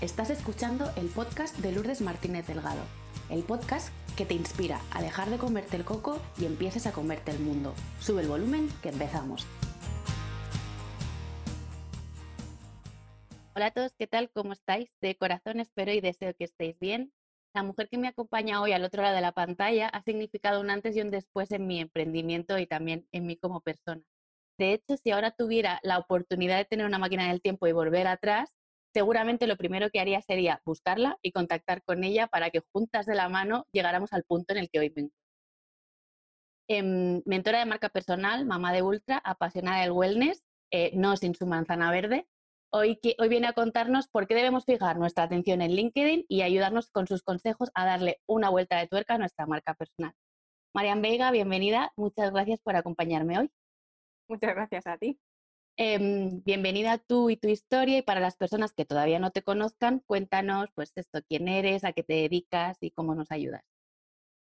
Estás escuchando el podcast de Lourdes Martínez Delgado, el podcast que te inspira a dejar de comerte el coco y empieces a comerte el mundo. Sube el volumen que empezamos. Hola a todos, ¿qué tal? ¿Cómo estáis? De corazón espero y deseo que estéis bien. La mujer que me acompaña hoy al otro lado de la pantalla ha significado un antes y un después en mi emprendimiento y también en mí como persona. De hecho, si ahora tuviera la oportunidad de tener una máquina del tiempo y volver atrás, seguramente lo primero que haría sería buscarla y contactar con ella para que juntas de la mano llegáramos al punto en el que hoy me. Em, mentora de marca personal, mamá de ultra, apasionada del wellness, eh, no sin su manzana verde. Hoy, hoy viene a contarnos por qué debemos fijar nuestra atención en LinkedIn y ayudarnos con sus consejos a darle una vuelta de tuerca a nuestra marca personal. Marian Vega, bienvenida. Muchas gracias por acompañarme hoy. Muchas gracias a ti. Em, bienvenida tú y tu historia y para las personas que todavía no te conozcan, cuéntanos pues esto, quién eres, a qué te dedicas y cómo nos ayudas.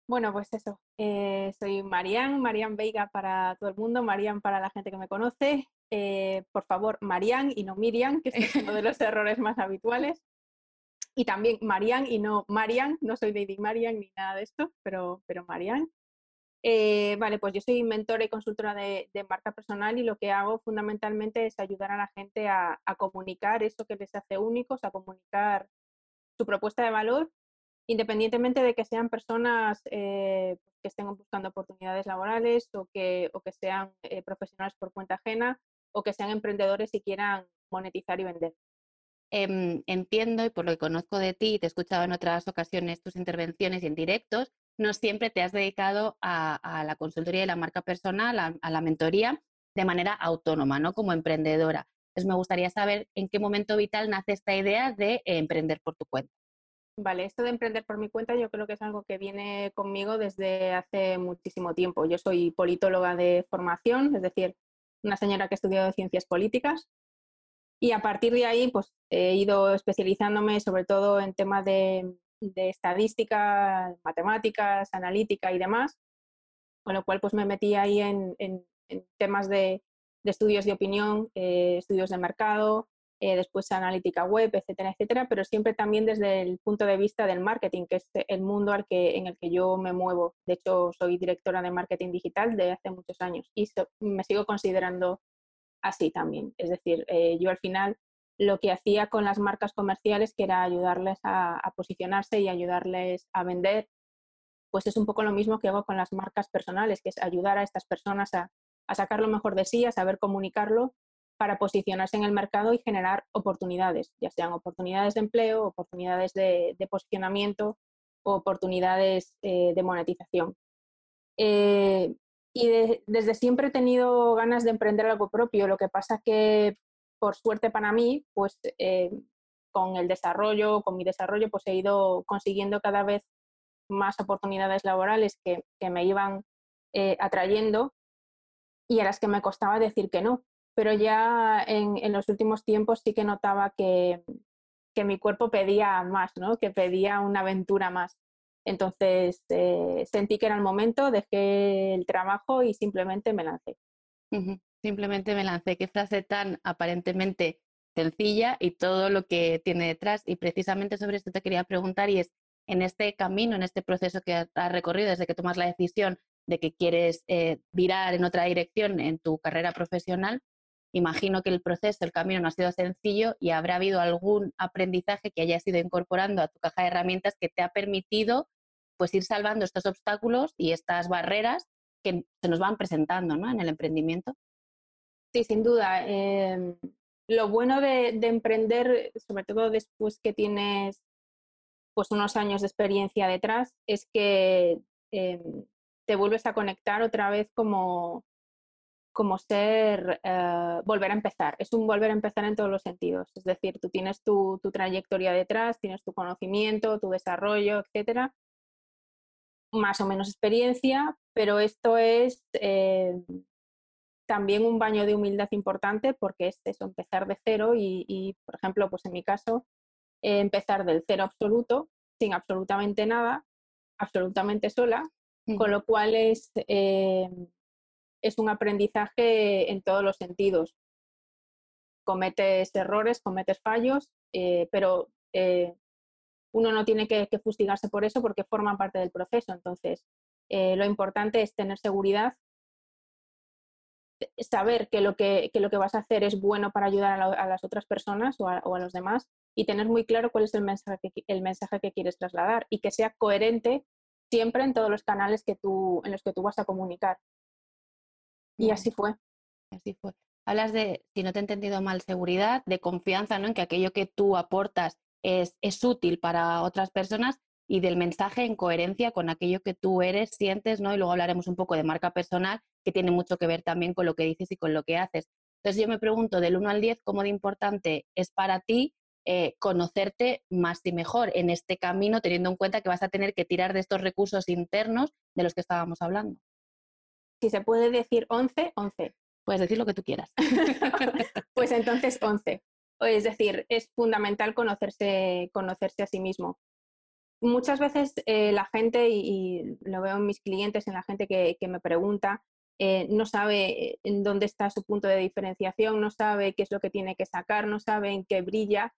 Bueno, pues eso, eh, soy Marian, Marian Veiga para todo el mundo, Marian para la gente que me conoce. Eh, por favor, Marian y no Miriam, que es uno de los errores más habituales. Y también Marian y no Marian, no soy Lady Marian ni nada de esto, pero, pero Marian. Eh, vale, pues yo soy mentora y consultora de, marca personal y lo que hago fundamentalmente es ayudar a la gente a, comunicar eso que les hace únicos, a comunicar su propuesta de valor, independientemente de que sean personas eh, que estén buscando oportunidades laborales o que, o que sean eh, profesionales por cuenta ajena o que sean emprendedores y quieran monetizar y vender. Em, entiendo y por lo que conozco de ti, te he escuchado en otras ocasiones tus intervenciones y en directos, no siempre te has dedicado a, la consultoría de la marca personal, a, la mentoría de manera autónoma, ¿no? Como emprendedora. Entonces me gustaría saber en qué momento vital nace esta idea de emprender por tu cuenta. Vale, esto de emprender por mi cuenta yo creo que es algo que viene conmigo desde hace muchísimo tiempo. Yo soy politóloga de formación, es decir, una señora que ha estudiado ciencias políticas y a partir de ahí pues he ido especializándome sobre todo en temas de de estadística, matemáticas, analítica y demás, con lo cual pues me metí ahí en, temas de, estudios de opinión, eh, estudios de mercado, eh, después analítica web, etcétera, etcétera, pero siempre también desde el punto de vista del marketing, que es el mundo al que, en el que yo me muevo. De hecho, soy directora de marketing digital de hace muchos años y me sigo considerando así también. Es decir, eh, yo al final lo que hacía con las marcas comerciales, que era ayudarles a, posicionarse y ayudarles a vender, pues es un poco lo mismo que hago con las marcas personales, que es ayudar a estas personas a, sacar lo mejor de sí, a saber comunicarlo para posicionarse en el mercado y generar oportunidades, ya sean oportunidades de empleo, oportunidades de, posicionamiento o oportunidades eh, de monetización. Eh, y desde siempre he tenido ganas de emprender algo propio, lo que pasa que por suerte para mí, pues eh, con el desarrollo, con mi desarrollo, pues he ido consiguiendo cada vez más oportunidades laborales que, me iban eh, atrayendo y a las que me costaba decir que no. Pero ya en, los últimos tiempos sí que notaba que, mi cuerpo pedía más, ¿no? que pedía una aventura más. Entonces eh, sentí que era el momento, dejé el trabajo y simplemente me lancé. Simplemente me lancé. Qué frase tan aparentemente sencilla y todo lo que tiene detrás. Y precisamente sobre esto te quería preguntar y es, en este camino, en este proceso que has recorrido desde que tomas la decisión de que quieres eh, virar en otra dirección en tu carrera profesional, imagino que el proceso, el camino no ha sido sencillo y habrá habido algún aprendizaje que hayas ido incorporando a tu caja de herramientas que te ha permitido pues ir salvando estos obstáculos y estas barreras que se nos van presentando ¿no? en el emprendimiento. Sí, sin duda. Em, lo bueno de, emprender, sobre todo después que tienes pues unos años de experiencia detrás, es que em, te vuelves a conectar otra vez como, como ser, eh, volver a empezar. Es un volver a empezar en todos los sentidos. Es decir, tú tienes tu, tu trayectoria detrás, tienes tu conocimiento, tu desarrollo, etcétera, más o menos experiencia, pero esto es em, también un baño de humildad importante porque es eso, empezar de cero y, por ejemplo, pues en mi caso, eh, empezar del cero absoluto, sin absolutamente nada, absolutamente sola, con lo cual es, eh, es un aprendizaje en todos los sentidos. Cometes errores, cometes fallos, eh, pero uno no tiene que, fustigarse por eso porque forma parte del proceso. Entonces, lo importante es tener seguridad, saber que lo que, lo que vas a hacer es bueno para ayudar a, las otras personas o a, los demás y tener muy claro cuál es el mensaje, que, el mensaje que quieres trasladar y que sea coherente siempre en todos los canales que tú, en los que tú vas a comunicar. Y así fue. Así fue. Hablas de, si no te he entendido mal, seguridad, de confianza, ¿no? En que aquello que tú aportas es, es útil para otras personas y del mensaje en coherencia con aquello que tú eres, sientes, ¿no? Y luego hablaremos un poco de marca personal, que tiene mucho que ver también con lo que dices y con lo que haces. Entonces yo me pregunto, del 1 al 10, ¿cómo de importante es para ti eh, conocerte más y mejor en este camino, teniendo en cuenta que vas a tener que tirar de estos recursos internos de los que estábamos hablando? Si se puede decir 11, 11. Puedes decir lo que tú quieras. pues entonces 11. Es decir, es fundamental conocerse, conocerse a sí mismo. Muchas veces eh, la gente, y, lo veo en mis clientes, en la gente que, me pregunta, eh, no sabe en dónde está su punto de diferenciación, no sabe qué es lo que tiene que sacar, no sabe en qué brilla.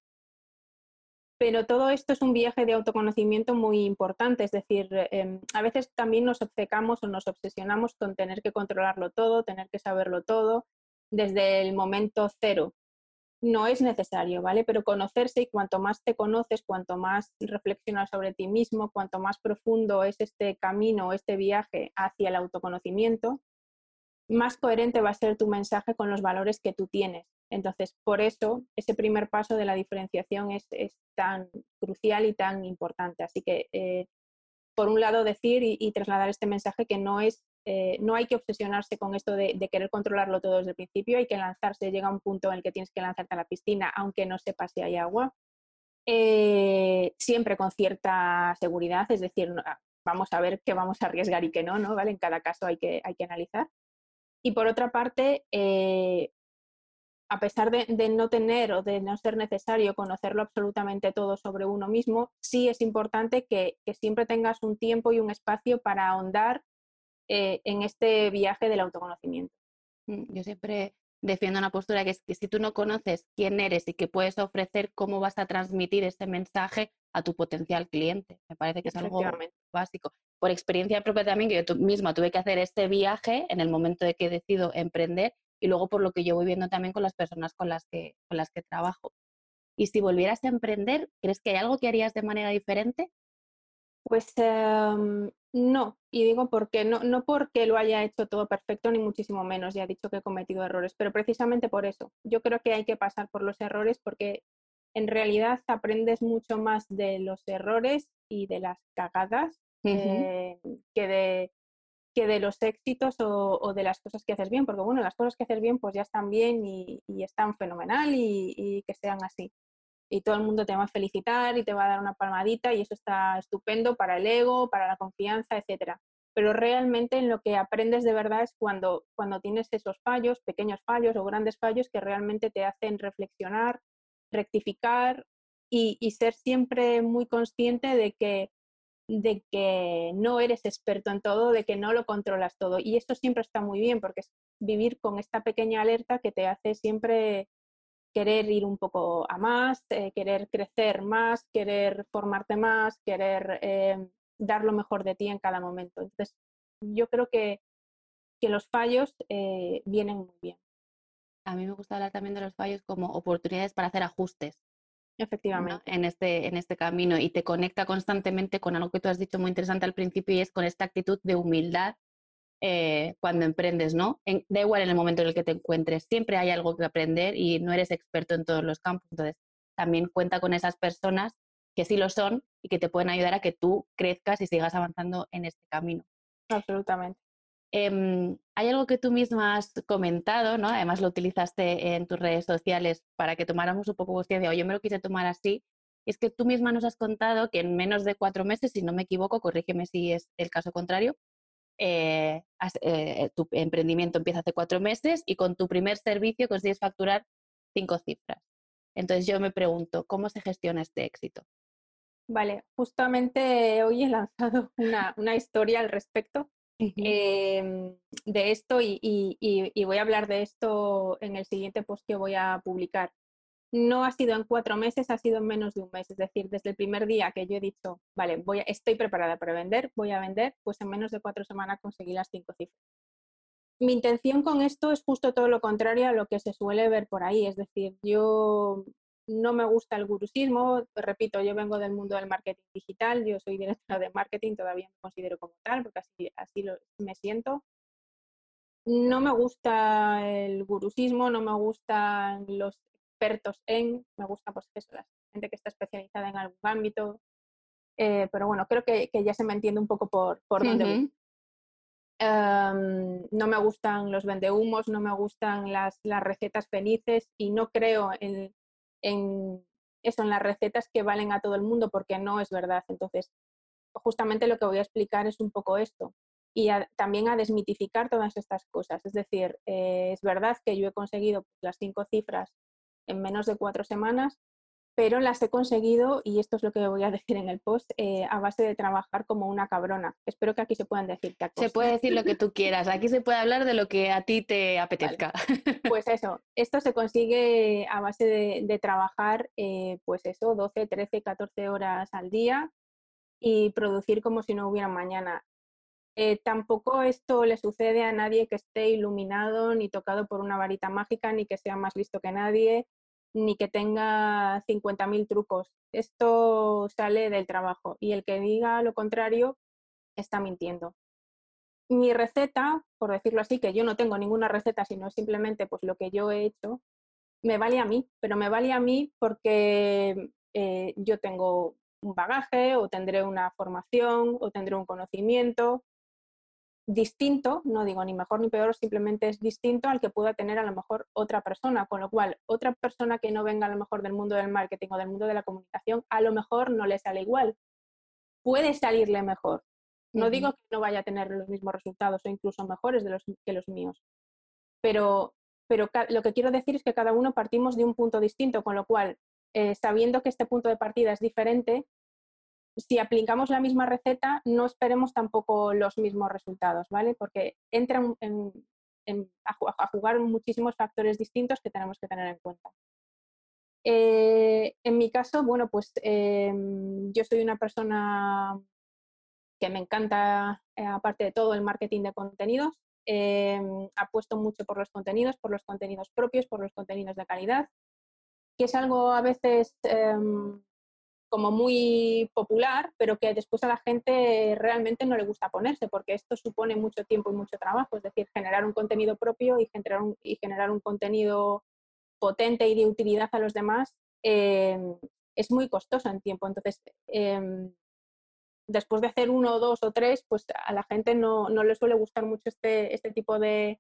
Pero todo esto es un viaje de autoconocimiento muy importante, es decir, em, a veces también nos obcecamos o nos obsesionamos con tener que controlarlo todo, tener que saberlo todo desde el momento cero no es necesario, ¿vale? Pero conocerse y cuanto más te conoces, cuanto más reflexionas sobre ti mismo, cuanto más profundo es este camino, este viaje hacia el autoconocimiento, más coherente va a ser tu mensaje con los valores que tú tienes. Entonces, por eso, ese primer paso de la diferenciación es, tan crucial y tan importante. Así que, eh, por un lado, decir y trasladar este mensaje que no es eh, no hay que obsesionarse con esto de, querer controlarlo todo desde el principio, hay que lanzarse, llega un punto en el que tienes que lanzarte a la piscina, aunque no sepas si hay agua, eh, siempre con cierta seguridad, es decir, ah, vamos a ver qué vamos a arriesgar y qué no, ¿no? ¿Vale? En cada caso hay que, hay que analizar. Y por otra parte, eh, a pesar de, no tener o de no ser necesario conocerlo absolutamente todo sobre uno mismo, sí es importante que, que siempre tengas un tiempo y un espacio para ahondar eh, en este viaje del autoconocimiento. Mm, yo siempre defiendo una postura que es que si tú no conoces quién eres y qué puedes ofrecer, cómo vas a transmitir ese mensaje a tu potencial cliente. Me parece que es algo básico. Por experiencia propia también, que yo misma tuve que hacer este viaje en el momento de que decido emprender y luego por lo que yo voy viendo también con las personas con las que, con las que trabajo. Y si volvieras a emprender, ¿crees que hay algo que harías de manera diferente? Pues em, no, y digo porque no, no porque lo haya hecho todo perfecto, ni muchísimo menos, ya he dicho que he cometido errores, pero precisamente por eso. Yo creo que hay que pasar por los errores porque en realidad aprendes mucho más de los errores y de las cagadas eh, que, de, que de los éxitos o, de las cosas que haces bien, porque bueno, las cosas que haces bien pues ya están bien y, están fenomenal y que sean así y todo el mundo te va a felicitar y te va a dar una palmadita y eso está estupendo para el ego, para la confianza, etcétera. Pero realmente en lo que aprendes de verdad es cuando, cuando tienes esos fallos, pequeños fallos o grandes fallos que realmente te hacen reflexionar, rectificar y, ser siempre muy consciente de que, de que no eres experto en todo, de que no lo controlas todo. Y esto siempre está muy bien porque es vivir con esta pequeña alerta que te hace siempre querer ir un poco a más, eh, querer crecer más, querer formarte más, querer eh, dar lo mejor de ti en cada momento. Entonces, yo creo que, que los fallos eh, vienen muy bien. A mí me gusta hablar también de los fallos como oportunidades para hacer ajustes. Efectivamente. En, este, en este camino y te conecta constantemente con algo que tú has dicho muy interesante al principio y es con esta actitud de humildad eh, cuando emprendes, ¿no? da igual en el momento en el que te encuentres, siempre hay algo que aprender y no eres experto en todos los campos. Entonces, también cuenta con esas personas que sí lo son y que te pueden ayudar a que tú crezcas y sigas avanzando en este camino. Absolutamente. Em, hay algo que tú misma has comentado, ¿no? Además lo utilizaste en tus redes sociales para que tomáramos un poco conciencia, o yo me lo quise tomar así, es que tú misma nos has contado que en menos de cuatro meses, si no me equivoco, corrígeme si es el caso contrario, eh, eh, tu emprendimiento empieza hace cuatro meses y con tu primer servicio consigues facturar cinco cifras. Entonces yo me pregunto, ¿cómo se gestiona este éxito? Vale, justamente hoy he lanzado una, historia al respecto em, de esto y, voy a hablar de esto en el siguiente post que voy a publicar. No ha sido en cuatro meses, ha sido en menos de un mes. Es decir, desde el primer día que yo he dicho, vale, voy estoy preparada para vender, voy a vender, pues en menos de cuatro semanas conseguí las cinco cifras. Mi intención con esto es justo todo lo contrario a lo que se suele ver por ahí. Es decir, yo no me gusta el gurusismo, repito, yo vengo del mundo del marketing digital, yo soy directora de marketing, todavía me considero como tal, porque así, así lo, me siento. No me gusta el gurusismo, no me gustan los expertos en, me gusta pues eso, la gente que está especializada en algún ámbito, eh, pero bueno, creo que, ya se me entiende un poco por, por dónde voy. Em, no me gustan los vendehumos, no me gustan las, las recetas felices y no creo en, en eso, en las recetas que valen a todo el mundo, porque no es verdad. Entonces, justamente lo que voy a explicar es un poco esto y también a desmitificar todas estas cosas. Es decir, eh, es verdad que yo he conseguido las cinco cifras en menos de cuatro semanas, pero las he conseguido, y esto es lo que voy a decir en el post, eh, a base de trabajar como una cabrona. Espero que aquí se puedan decir Se puede decir lo que tú quieras, aquí se puede hablar de lo que a ti te apetezca. Pues eso, esto se consigue a base de, trabajar, eh, pues eso, 12, 13, 14 horas al día y producir como si no hubiera mañana. Eh, tampoco esto le sucede a nadie que esté iluminado ni tocado por una varita mágica, ni que sea más listo que nadie, ni que tenga 50.000 trucos. Esto sale del trabajo y el que diga lo contrario está mintiendo. Mi receta, por decirlo así, que yo no tengo ninguna receta, sino simplemente pues lo que yo he hecho, me vale a mí, pero me vale a mí porque eh, yo tengo un bagaje o tendré una formación o tendré un conocimiento distinto, no digo ni mejor ni peor, simplemente es distinto al que pueda tener a lo mejor otra persona, con lo cual otra persona que no venga a lo mejor del mundo del marketing o del mundo de la comunicación, a lo mejor no le sale igual. Puede salirle mejor. No digo que no vaya a tener los mismos resultados o incluso mejores de los, que los míos, pero, pero lo que quiero decir es que cada uno partimos de un punto distinto, con lo cual, eh, sabiendo que este punto de partida es diferente, si aplicamos la misma receta, no esperemos tampoco los mismos resultados, ¿vale? Porque entran a, jugar muchísimos factores distintos que tenemos que tener en cuenta. Eh, en mi caso, bueno, pues em, yo soy una persona que me encanta, eh, aparte de todo, el marketing de contenidos. Em, apuesto mucho por los contenidos, por los contenidos propios, por los contenidos de calidad, que es algo a veces em, como muy popular, pero que después a la gente realmente no le gusta ponerse, porque esto supone mucho tiempo y mucho trabajo, es decir, generar un contenido propio y generar un, y generar un contenido potente y de utilidad a los demás em, es muy costoso en tiempo. Entonces, em, después de hacer uno, dos o tres, pues a la gente no, no le suele gustar mucho este, este tipo de,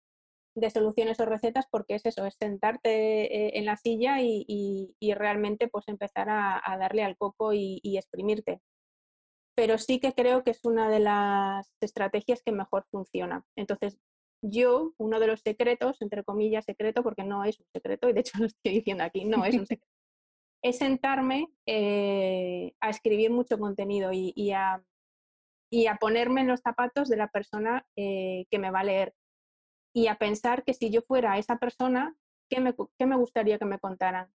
de soluciones o recetas porque es eso, es sentarte eh, en la silla y, realmente pues empezar a, darle al coco y, exprimirte. Pero sí que creo que es una de las estrategias que mejor funciona. Entonces, yo, uno de los secretos, entre comillas secreto, porque no es un secreto, y de hecho lo estoy diciendo aquí, no es un secreto, es sentarme eh, a escribir mucho contenido y, a, ponerme en los zapatos de la persona eh, que me va a leer y a pensar que si yo fuera esa persona, ¿qué me, qué me gustaría que me contaran?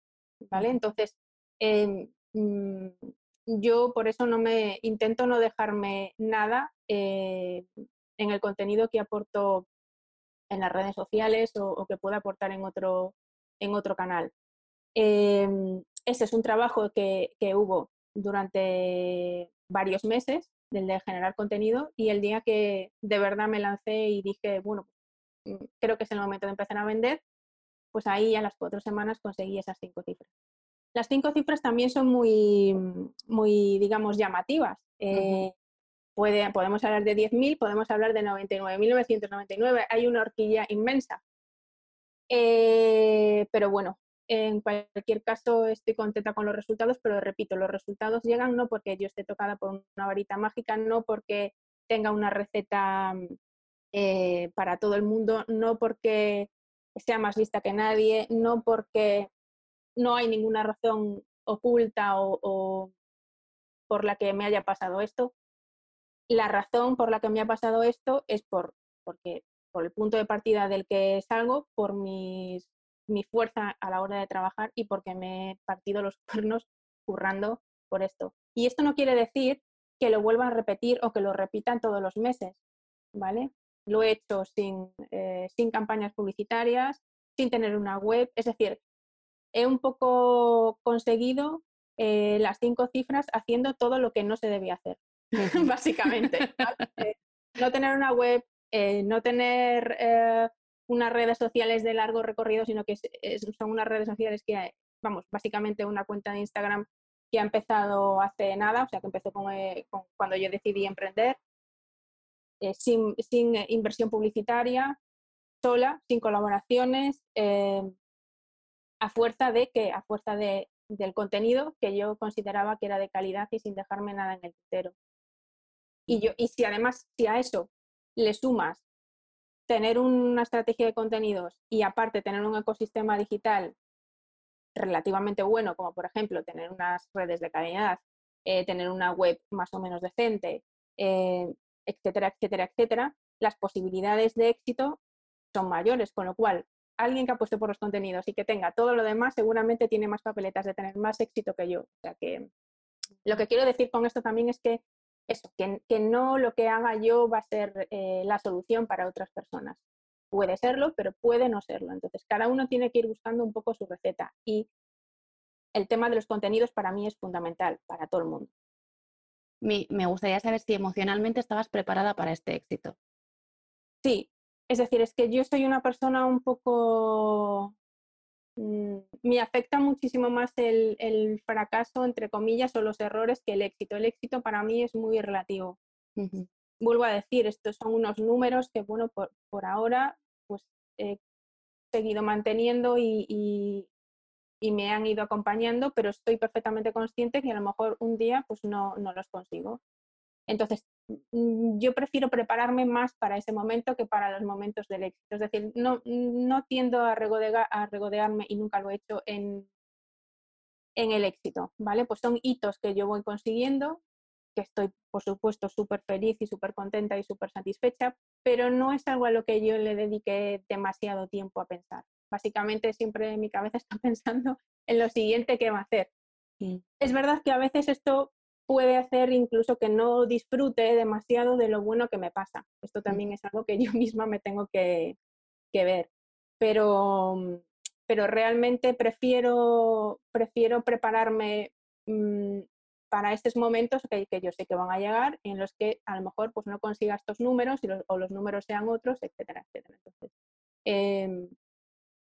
¿Vale? Entonces, em, mm, yo por eso no me intento no dejarme nada eh, en el contenido que aporto en las redes sociales o, que pueda aportar en otro, en otro canal. Eh, este es un trabajo que, que, hubo durante varios meses, del de generar contenido, y el día que de verdad me lancé y dije, bueno, creo que es el momento de empezar a vender, pues ahí a las cuatro semanas conseguí esas cinco cifras. Las cinco cifras también son muy, muy digamos, llamativas. Eh, puede, podemos hablar de 10.000, podemos hablar de 99.999, hay una horquilla inmensa. Eh, pero bueno, en cualquier caso estoy contenta con los resultados, pero repito, los resultados llegan no porque yo esté tocada por una varita mágica, no porque tenga una receta eh, para todo el mundo, no porque sea más lista que nadie, no porque no hay ninguna razón oculta o, por la que me haya pasado esto. La razón por la que me ha pasado esto es por, porque, por el punto de partida del que salgo, por mi fuerza a la hora de trabajar y porque me he partido los cuernos currando por esto. Y esto no quiere decir que lo vuelvan a repetir o que lo repitan todos los meses, ¿vale? Lo he hecho sin, eh, sin campañas publicitarias, sin tener una web, es decir, he un poco conseguido eh, las cinco cifras haciendo todo lo que no se debía hacer, básicamente. Eh, no tener una web, no tener unas redes sociales de largo recorrido, sino que son unas redes sociales que, vamos, básicamente una cuenta de Instagram que ha empezado hace nada, o sea, que empezó con, cuando yo decidí emprender, eh, sin, sin, inversión publicitaria, sola, sin colaboraciones, eh, a fuerza de que, a fuerza de, del contenido que yo consideraba que era de calidad y sin dejarme nada en el tintero. Y, yo, y si además, si a eso le sumas tener una estrategia de contenidos y aparte tener un ecosistema digital relativamente bueno, como por ejemplo tener unas redes de calidad, eh, tener una web más o menos decente, eh, etcétera, etcétera, etcétera, las posibilidades de éxito son mayores, con lo cual alguien que apueste por los contenidos y que tenga todo lo demás seguramente tiene más papeletas de tener más éxito que yo. O sea que lo que quiero decir con esto también es que eso, que, no lo que haga yo va a ser eh, la solución para otras personas puede serlo, pero puede no serlo. Entonces, cada uno tiene que ir buscando un poco su receta y el tema de los contenidos para mí es fundamental, para todo el mundo. Me gustaría saber si emocionalmente estabas preparada para este éxito. Sí, es decir, es que yo soy una persona un poco... Mm, me afecta muchísimo más el, fracaso, entre comillas, o los errores que el éxito. El éxito para mí es muy relativo. Vuelvo a decir, estos son unos números que, bueno, por ahora pues he seguido manteniendo y, me han ido acompañando, pero estoy perfectamente consciente que a lo mejor un día pues no, los consigo. Entonces, mm, yo prefiero prepararme más para ese momento que para los momentos del éxito. Es decir, no, no tiendo a, a regodearme y nunca lo he hecho en, en el éxito, ¿vale? Pues son hitos que yo voy consiguiendo que estoy, por supuesto, súper feliz y súper contenta y súper satisfecha, pero no es algo a lo que yo le dedique demasiado tiempo a pensar. Básicamente siempre en mi cabeza está pensando en lo siguiente que va a hacer. Es verdad que a veces esto puede hacer incluso que no disfrute demasiado de lo bueno que me pasa. Esto también es algo que yo misma me tengo que, que ver. Pero, pero realmente prefiero, prefiero prepararme mm, para estos momentos que, yo sé que van a llegar en los que a lo mejor pues no consiga estos números o los números sean otros, etcétera, etcétera. Entonces, em,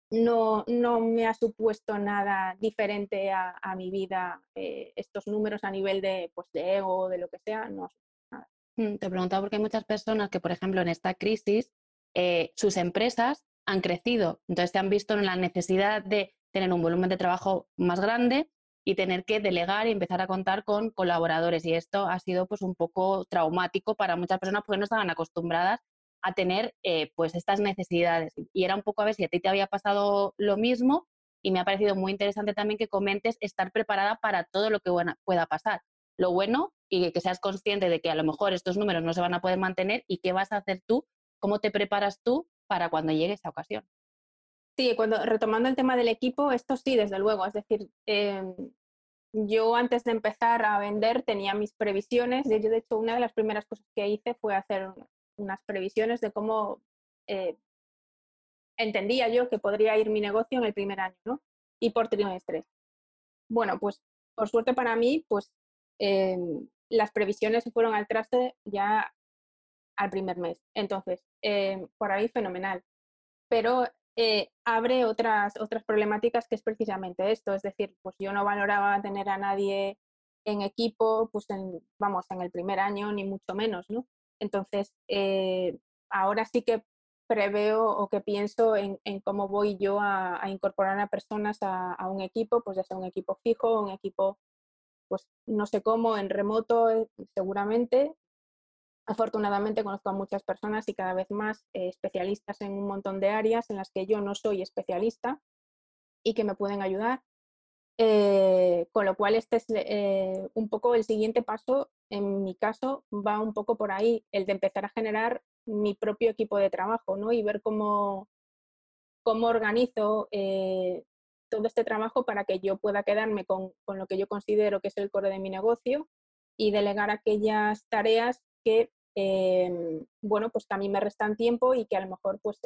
no, no, me ha supuesto nada diferente a, mi vida eh, estos números a nivel de, pues, de ego de lo que sea, no nada. Mm, te preguntaba porque hay muchas personas que, por ejemplo, en esta crisis, eh, sus empresas han crecido, entonces se han visto en la necesidad de tener un volumen de trabajo más grande y tener que delegar y empezar a contar con colaboradores. Y esto ha sido pues un poco traumático para muchas personas porque no estaban acostumbradas a tener eh, pues estas necesidades. Y era un poco a ver si a ti te había pasado lo mismo y me ha parecido muy interesante también que comentes estar preparada para todo lo que pueda pasar. Lo bueno y que seas consciente de que a lo mejor estos números no se van a poder mantener y qué vas a hacer tú, cómo te preparas tú para cuando llegue esa ocasión. Sí, cuando retomando el tema del equipo, esto sí, desde luego. Es decir, em, yo antes de empezar a vender tenía mis previsiones. Hecho, de hecho, una de las primeras cosas que hice fue hacer unas previsiones de cómo eh, entendía yo que podría ir mi negocio en el primer año. Y por trimestres. Bueno, pues por suerte para mí, pues em, las previsiones se fueron al traste ya al primer mes. Entonces, em, por ahí fenomenal. Pero eh, abre otras, otras problemáticas que es precisamente esto. Es decir, pues yo no valoraba tener a nadie en equipo, pues en, vamos, en el primer año, ni mucho menos, ¿no? Entonces, eh, ahora sí que preveo o que pienso en, cómo voy yo a, incorporar a personas a, un equipo, pues ya sea un equipo fijo, un equipo, pues no sé cómo, en remoto eh, seguramente, Afortunadamente conozco a muchas personas y cada vez más eh, especialistas en un montón de áreas en las que yo no soy especialista y que me pueden ayudar. Eh, con lo cual este es eh, un poco el siguiente paso, en mi caso va un poco por ahí, el de empezar a generar mi propio equipo de trabajo ¿no? y ver cómo, cómo organizo eh, todo este trabajo para que yo pueda quedarme con, con, lo que yo considero que es el core de mi negocio y delegar aquellas tareas que, em, bueno, pues a mí me restan tiempo y que a lo mejor pues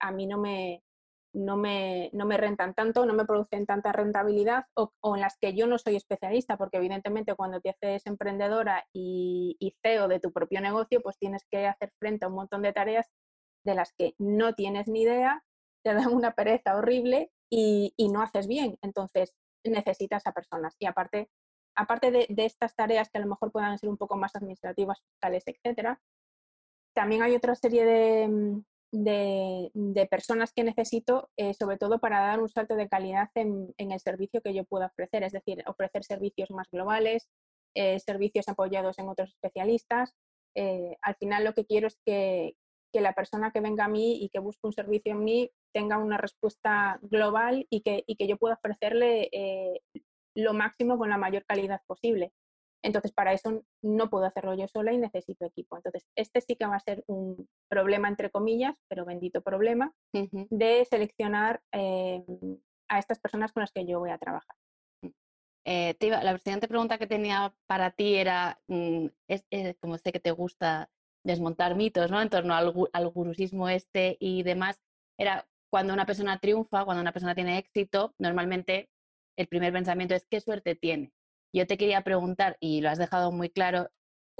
a mí no me, no me, no me rentan tanto, no me producen tanta rentabilidad o, en las que yo no soy especialista, porque evidentemente cuando te haces emprendedora y, y, CEO de tu propio negocio, pues tienes que hacer frente a un montón de tareas de las que no tienes ni idea, te dan una pereza horrible y, y no haces bien. Entonces necesitas a personas. Y aparte, aparte de, de, estas tareas que a lo mejor puedan ser un poco más administrativas, fiscales, etcétera, también hay otra serie de, de, personas que necesito, eh, sobre todo para dar un salto de calidad en, el servicio que yo pueda ofrecer, es decir, ofrecer servicios más globales, eh, servicios apoyados en otros especialistas. Eh, al final lo que quiero es que, la persona que venga a mí y que busque un servicio en mí tenga una respuesta global y que, y que yo pueda ofrecerle lo máximo con la mayor calidad posible. Entonces, para eso no puedo hacerlo yo sola y necesito equipo. Entonces, este sí que va a ser un problema, entre comillas, pero bendito problema, de seleccionar eh, a estas personas con las que yo voy a trabajar. Mm. Eh, la siguiente pregunta que tenía para ti era, mm, es, como sé que te gusta desmontar mitos ¿no? en torno al, al gurusismo este y demás, era cuando una persona triunfa, cuando una persona tiene éxito, normalmente el primer pensamiento es qué suerte tiene. Yo te quería preguntar, y lo has dejado muy claro,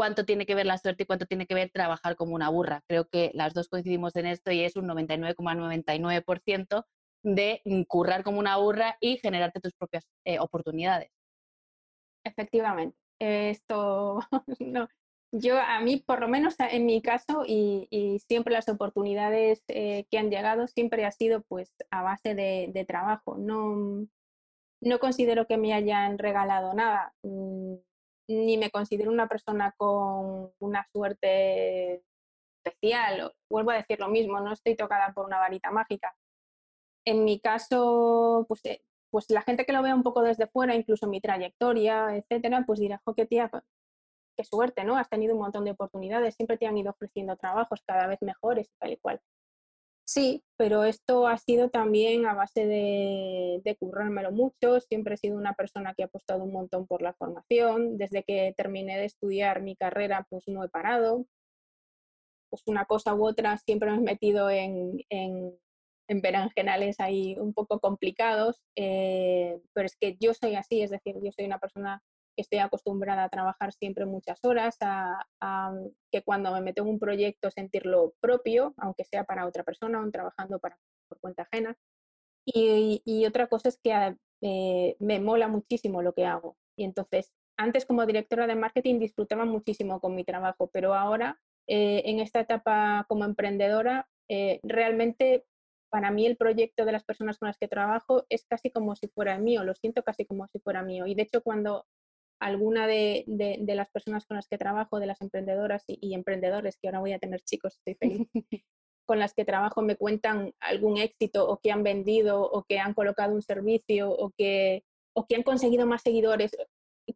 cuánto tiene que ver la suerte y cuánto tiene que ver trabajar como una burra. Creo que las dos coincidimos en esto y es un 99,99% de currar como una burra y generarte tus propias eh, oportunidades. Efectivamente. Esto, no. Yo, a mí, por lo menos en mi caso, y, siempre las oportunidades eh, que han llegado, siempre ha sido pues a base de, de trabajo. No, no considero que me hayan regalado nada, mm, ni me considero una persona con una suerte especial. Vuelvo a decir lo mismo, no estoy tocada por una varita mágica. En mi caso, pues, eh, pues la gente que lo vea un poco desde fuera, incluso mi trayectoria, etcétera, pues dirá, jo, qué tía, qué suerte, ¿no? Has tenido un montón de oportunidades, siempre te han ido ofreciendo trabajos cada vez mejores, tal y cual. Sí, pero esto ha sido también a base de, de, currármelo mucho. Siempre he sido una persona que ha apostado un montón por la formación. Desde que terminé de estudiar mi carrera, pues no he parado. Pues una cosa u otra, siempre me he metido en, en, en berenjenales ahí un poco complicados. Eh, pero es que yo soy así, es decir, yo soy una persona estoy acostumbrada a trabajar siempre muchas horas, a, que cuando me meto en un proyecto sentirlo propio, aunque sea para otra persona o trabajando para, por cuenta ajena. Y, otra cosa es que eh, me mola muchísimo lo que hago. Y entonces, antes como directora de marketing disfrutaba muchísimo con mi trabajo, pero ahora eh, en esta etapa como emprendedora, eh, realmente para mí el proyecto de las personas con las que trabajo es casi como si fuera mío, lo siento casi como si fuera mío. Y de hecho, cuando alguna de, de, las personas con las que trabajo, de las emprendedoras y, emprendedores, que ahora voy a tener chicos, estoy feliz, con las que trabajo me cuentan algún éxito o que han vendido o que han colocado un servicio o que, o que han conseguido más seguidores.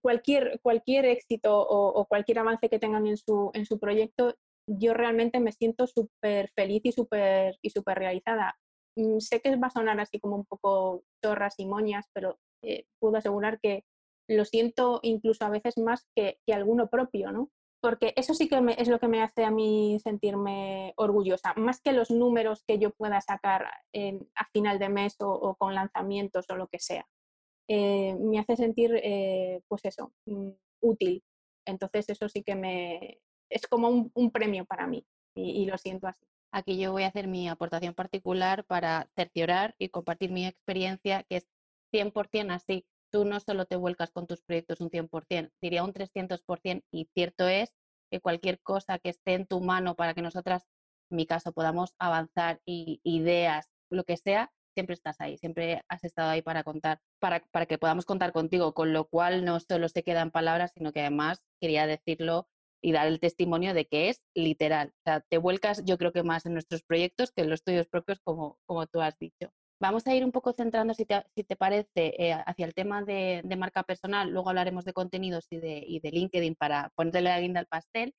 Cualquier, cualquier éxito o, o cualquier avance que tengan en su, en su proyecto, yo realmente me siento súper feliz y súper y super realizada. Mm, sé que va a sonar así como un poco torras y moñas, pero eh, puedo asegurar que lo siento incluso a veces más que, que alguno propio, ¿no? Porque eso sí que es lo que me hace a mí sentirme orgullosa, más que los números que yo pueda sacar a final de mes o, con lanzamientos o lo que sea. Eh, me hace sentir, eh, pues eso, mm, útil. Entonces eso sí que me es como un, premio para mí y, y, lo siento así. Aquí yo voy a hacer mi aportación particular para cerciorar y compartir mi experiencia, que es 100% así tú no solo te vuelcas con tus proyectos un 100%, diría un 300%, y cierto es que cualquier cosa que esté en tu mano para que nosotras, en mi caso, podamos avanzar y ideas, lo que sea, siempre estás ahí, siempre has estado ahí para contar, para, para que podamos contar contigo, con lo cual no solo se quedan palabras, sino que además quería decirlo y dar el testimonio de que es literal. O sea, te vuelcas yo creo que más en nuestros proyectos que en los tuyos propios, como, como tú has dicho. Vamos a ir un poco centrando, si te, parece, eh, hacia el tema de, marca personal. Luego hablaremos de contenidos y de, LinkedIn para ponerle la guinda al pastel.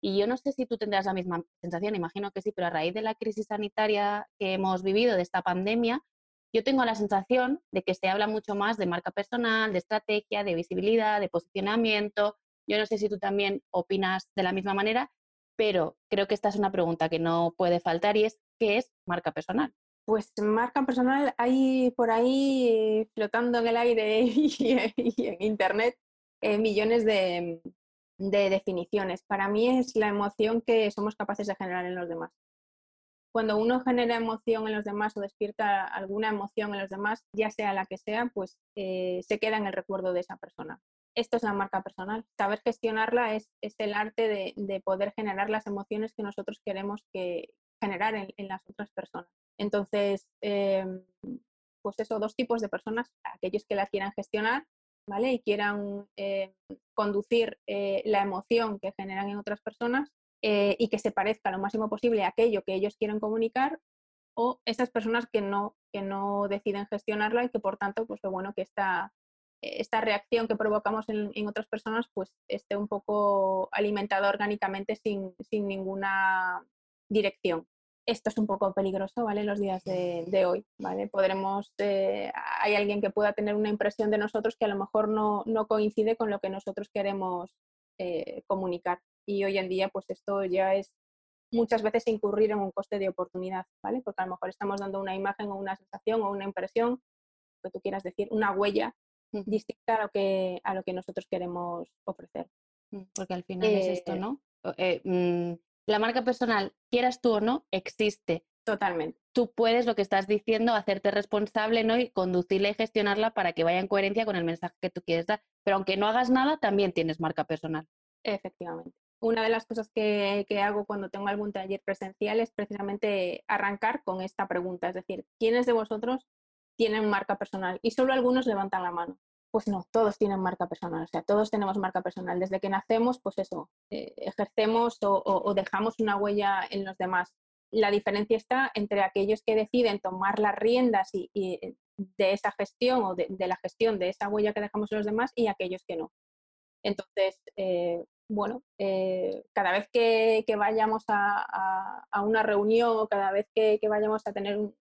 Y yo no sé si tú tendrás la misma sensación, imagino que sí, pero a raíz de la crisis sanitaria que hemos vivido, de esta pandemia, yo tengo la sensación de que se habla mucho más de marca personal, de estrategia, de visibilidad, de posicionamiento. Yo no sé si tú también opinas de la misma manera, pero creo que esta es una pregunta que no puede faltar y es, ¿qué es marca personal? Pues marca personal hay por ahí flotando en el aire y, en Internet eh, millones de, de definiciones. Para mí es la emoción que somos capaces de generar en los demás. Cuando uno genera emoción en los demás o despierta alguna emoción en los demás, ya sea la que sea, pues eh, se queda en el recuerdo de esa persona. Esto es la marca personal. Saber gestionarla es, el arte de, poder generar las emociones que nosotros queremos que generar en, las otras personas. Entonces, em, pues eso, dos tipos de personas, aquellos que la quieran gestionar ¿vale? Y quieran eh, conducir eh, la emoción que generan en otras personas eh, y que se parezca lo máximo posible a aquello que ellos quieren comunicar o esas personas que no, que no deciden gestionarla y que por tanto, pues bueno, que esta, esta reacción que provocamos en, en, otras personas pues esté un poco alimentada orgánicamente sin, sin ninguna dirección esto es un poco peligroso, ¿vale? Los días de, hoy, ¿vale? Podremos, eh, hay alguien que pueda tener una impresión de nosotros que a lo mejor no, coincide con lo que nosotros queremos eh, comunicar. Y hoy en día, pues esto ya es muchas veces incurrir en un coste de oportunidad, ¿vale? Porque a lo mejor estamos dando una imagen o una sensación o una impresión, que tú quieras decir, una huella distinta a lo que, a lo que nosotros queremos ofrecer. Mm, porque al final es esto, eh, ¿no? Mm, la marca personal, quieras tú o no, existe. Totalmente. Tú puedes, lo que estás diciendo, hacerte responsable ¿no? y conducirla y gestionarla para que vaya en coherencia con el mensaje que tú quieres dar. Pero aunque no hagas nada, también tienes marca personal. Efectivamente. Una de las cosas que, que hago cuando tengo algún taller presencial es precisamente arrancar con esta pregunta, es decir, ¿quiénes de vosotros tienen marca personal? Y solo algunos levantan la mano pues no, todos tienen marca personal, o sea, todos tenemos marca personal. Desde que nacemos, pues eso, eh, ejercemos o, dejamos una huella en los demás. La diferencia está entre aquellos que deciden tomar las riendas y, eh, de esa gestión o de, la gestión de esa huella que dejamos en los demás y aquellos que no. Entonces, eh, bueno, cada vez que, vayamos a, una reunión o cada vez que, vayamos a tener un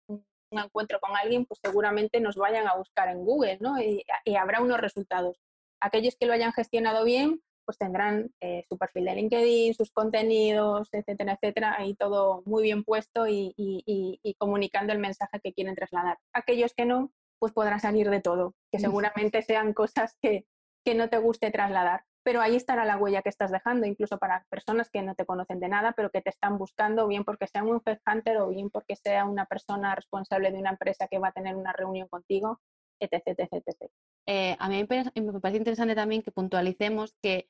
encuentro con alguien, pues seguramente nos vayan a buscar en Google, ¿no? Y, habrá unos resultados. Aquellos que lo hayan gestionado bien, pues tendrán eh, su perfil de LinkedIn, sus contenidos, etcétera, etcétera, ahí todo muy bien puesto y, comunicando el mensaje que quieren trasladar. Aquellos que no, pues podrán salir de todo, que seguramente sean cosas que, que no te guste trasladar pero ahí estará la huella que estás dejando, incluso para personas que no te conocen de nada, pero que te están buscando, bien porque sea un headhunter o bien porque sea una persona responsable de una empresa que va a tener una reunión contigo, etc. etc, eh, a mí me parece interesante también que puntualicemos que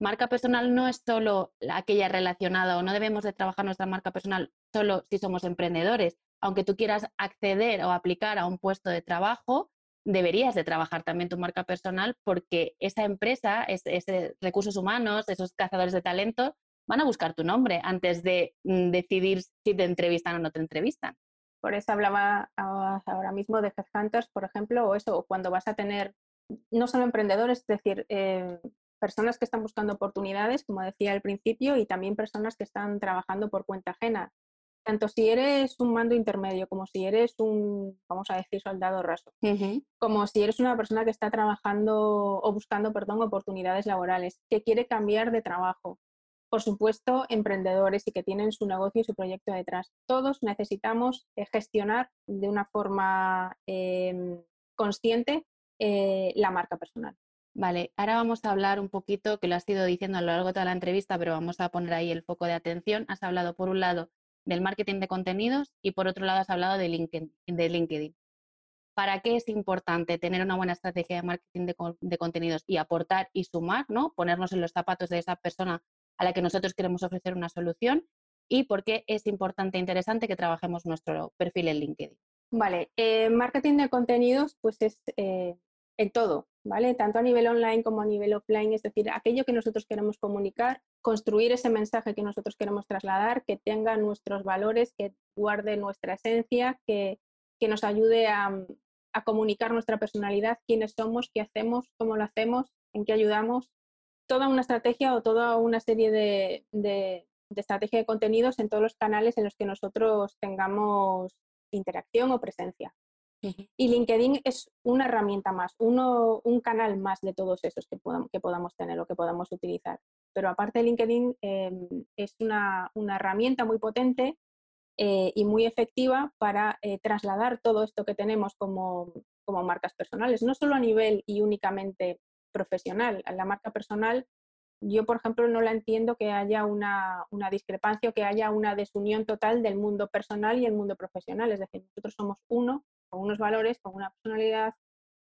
marca personal no es solo aquella relacionada o no debemos de trabajar nuestra marca personal solo si somos emprendedores. Aunque tú quieras acceder o aplicar a un puesto de trabajo, deberías de trabajar también tu marca personal porque esa empresa, ese, recursos humanos, esos cazadores de talento, van a buscar tu nombre antes de mm, decidir si te entrevistan o no te entrevistan. Por eso hablaba ahora mismo de headhunters, por ejemplo, o eso, cuando vas a tener no solo emprendedores, es decir, eh, personas que están buscando oportunidades, como decía al principio, y también personas que están trabajando por cuenta ajena tanto si eres un mando intermedio como si eres un, vamos a decir, soldado raso, como si eres una persona que está trabajando o buscando, perdón, oportunidades laborales, que quiere cambiar de trabajo. Por supuesto, emprendedores y que tienen su negocio y su proyecto detrás. Todos necesitamos eh, gestionar de una forma em, consciente eh, la marca personal. Vale, ahora vamos a hablar un poquito, que lo has ido diciendo a lo largo de toda la entrevista, pero vamos a poner ahí el foco de atención. Has hablado, por un lado, del marketing de contenidos y por otro lado has hablado de LinkedIn. ¿Para qué es importante tener una buena estrategia de marketing de, contenidos y aportar y sumar, ¿no? ponernos en los zapatos de esa persona a la que nosotros queremos ofrecer una solución? ¿Y por qué es importante e interesante que trabajemos nuestro perfil en LinkedIn? Vale, eh, marketing de contenidos pues es eh, en todo, ¿vale? Tanto a nivel online como a nivel offline, es decir, aquello que nosotros queremos comunicar, construir ese mensaje que nosotros queremos trasladar, que tenga nuestros valores, que guarde nuestra esencia, que, nos ayude a, comunicar nuestra personalidad, quiénes somos, qué hacemos, cómo lo hacemos, en qué ayudamos, toda una estrategia o toda una serie de, de, estrategia de contenidos en todos los canales en los que nosotros tengamos interacción o presencia. Y LinkedIn es una herramienta más, uno, un canal más de todos esos que, podamos, tener o que podamos utilizar. Pero aparte LinkedIn, em, es una, una, herramienta muy potente eh, y muy efectiva para eh, trasladar todo esto que tenemos como, como marcas personales, no solo a nivel y únicamente profesional. La marca personal, yo, por ejemplo, no la entiendo que haya una, una discrepancia o que haya una desunión total del mundo personal y el mundo profesional. Es decir, nosotros somos uno con unos valores, con una personalidad,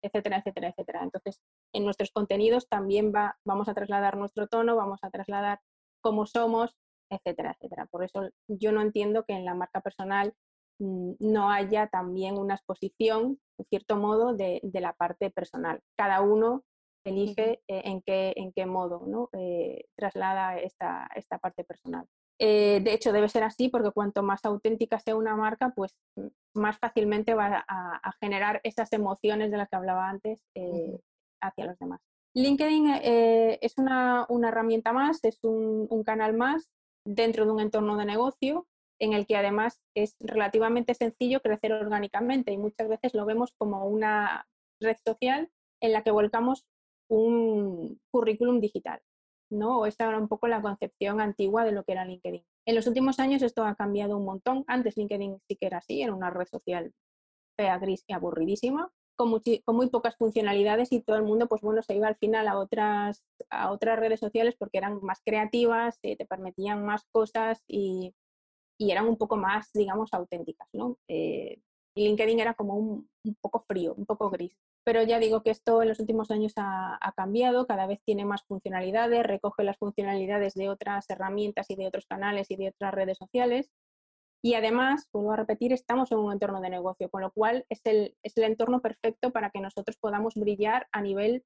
etcétera, etcétera, etcétera. Entonces, en nuestros contenidos también va, vamos a trasladar nuestro tono, vamos a trasladar cómo somos, etcétera, etcétera. Por eso yo no entiendo que en la marca personal mm, no haya también una exposición, en cierto modo, de, de la parte personal. Cada uno elige eh, en, qué, en qué modo ¿no? Eh, traslada esta, esta parte personal. Eh, de hecho, debe ser así porque cuanto más auténtica sea una marca, pues más fácilmente va a, generar esas emociones de las que hablaba antes hacia los demás. LinkedIn es una, herramienta más, es un, canal más dentro de un entorno de negocio en el que además es relativamente sencillo crecer orgánicamente y muchas veces lo vemos como una red social en la que volcamos un currículum digital. ¿no? Esta era un poco la concepción antigua de lo que era LinkedIn. En los últimos años esto ha cambiado un montón. Antes LinkedIn sí que era así, era una red social fea, gris y aburridísima, con, muy pocas funcionalidades y todo el mundo, pues bueno, se iba al final a otras, a otras redes sociales porque eran más creativas, eh, te permitían más cosas y, eran un poco más, digamos, auténticas, ¿no? Eh, y LinkedIn era como un, poco frío, un poco gris. Pero ya digo que esto en los últimos años ha, cambiado, cada vez tiene más funcionalidades, recoge las funcionalidades de otras herramientas y de otros canales y de otras redes sociales. Y además, vuelvo a repetir, estamos en un entorno de negocio, con lo cual es el, es el entorno perfecto para que nosotros podamos brillar a nivel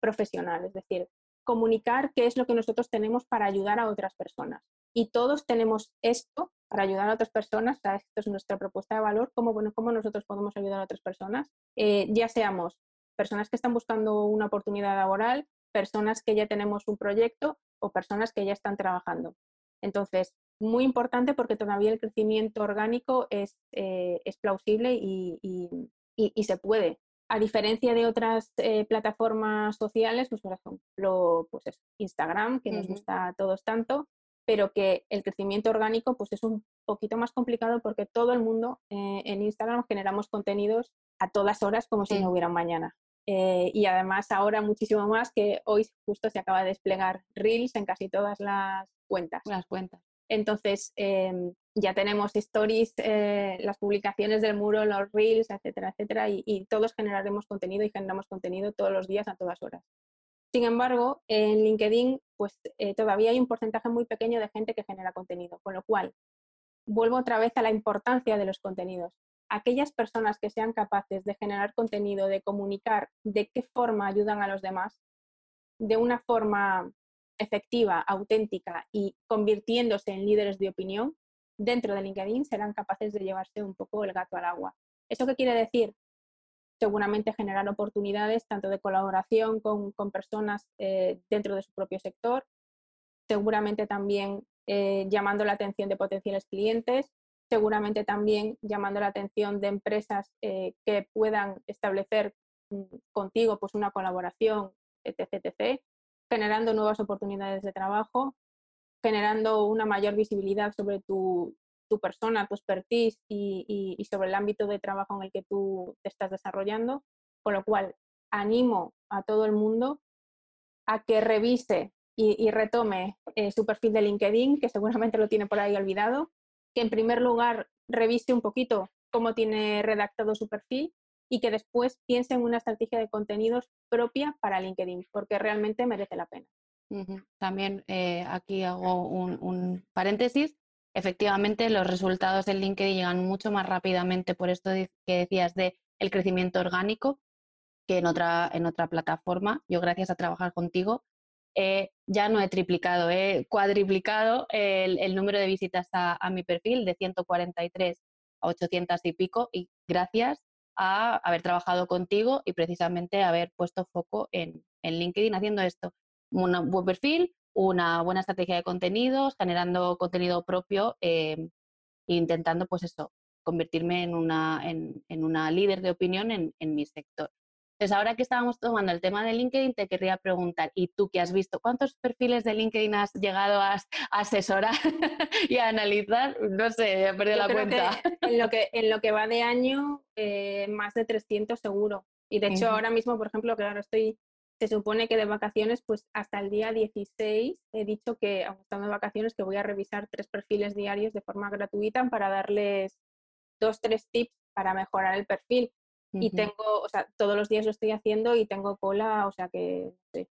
profesional, es decir, comunicar qué es lo que nosotros tenemos para ayudar a otras personas. Y todos tenemos esto para ayudar a otras personas, esto es nuestra propuesta de valor, cómo, bueno, cómo nosotros podemos ayudar a otras personas, eh, ya seamos personas que están buscando una oportunidad laboral, personas que ya tenemos un proyecto o personas que ya están trabajando. Entonces, muy importante porque todavía el crecimiento orgánico es, eh, es plausible y, y, se puede. A diferencia de otras eh, plataformas sociales, pues por ejemplo, pues Instagram, que nos gusta a todos tanto, pero que el crecimiento orgánico pues es un poquito más complicado porque todo el mundo eh, en Instagram generamos contenidos a todas horas como si no hubiera mañana. Eh, y además ahora muchísimo más que hoy justo se acaba de desplegar Reels en casi todas las cuentas. Las cuentas. Entonces em, ya tenemos stories, eh, las publicaciones del muro, los Reels, etcétera, etcétera, y, y todos generaremos contenido y generamos contenido todos los días a todas horas. Sin embargo, en LinkedIn pues eh, todavía hay un porcentaje muy pequeño de gente que genera contenido, con lo cual vuelvo otra vez a la importancia de los contenidos. Aquellas personas que sean capaces de generar contenido, de comunicar de qué forma ayudan a los demás, de una forma efectiva, auténtica y convirtiéndose en líderes de opinión, dentro de LinkedIn serán capaces de llevarse un poco el gato al agua. ¿Eso qué quiere decir? Seguramente generar oportunidades tanto de colaboración con, personas eh, dentro de su propio sector, seguramente también eh, llamando la atención de potenciales clientes, seguramente también llamando la atención de empresas eh, que puedan establecer mm, contigo pues, una colaboración, etc, etc, generando nuevas oportunidades de trabajo, generando una mayor visibilidad sobre tu, tu persona, tu expertise y, sobre el ámbito de trabajo en el que tú te estás desarrollando, con lo cual animo a todo el mundo a que revise y, retome eh, su perfil de LinkedIn, que seguramente lo tiene por ahí olvidado, que en primer lugar revise un poquito cómo tiene redactado su perfil y que después piense en una estrategia de contenidos propia para LinkedIn, porque realmente merece la pena. También eh, aquí hago un, paréntesis efectivamente los resultados del LinkedIn llegan mucho más rápidamente por esto que decías de el crecimiento orgánico que en otra, en otra plataforma. Yo gracias a trabajar contigo eh, ya no he triplicado, he cuadriplicado el, número de visitas a, mi perfil de 143 a 800 y pico y gracias a haber trabajado contigo y precisamente haber puesto foco en, en LinkedIn haciendo esto. un buen perfil, una buena estrategia de contenidos, generando contenido propio e intentando, pues eso, convertirme en una, en, una líder de opinión en, en mi sector. Entonces, ahora que estábamos tomando el tema de LinkedIn, te querría preguntar, ¿y tú qué has visto? ¿Cuántos perfiles de LinkedIn has llegado a, asesorar y a analizar? No sé, he perdido la cuenta. en, lo que, en lo que va de año, eh, más de 300 seguro. Y de hecho, ahora mismo, por ejemplo, claro, estoy, se supone que de vacaciones, pues hasta el día 16 he dicho que, aunque estando de vacaciones, que voy a revisar tres perfiles diarios de forma gratuita para darles dos, tres tips para mejorar el perfil y tengo, o sea, todos los días lo estoy haciendo y tengo cola, o sea que sí,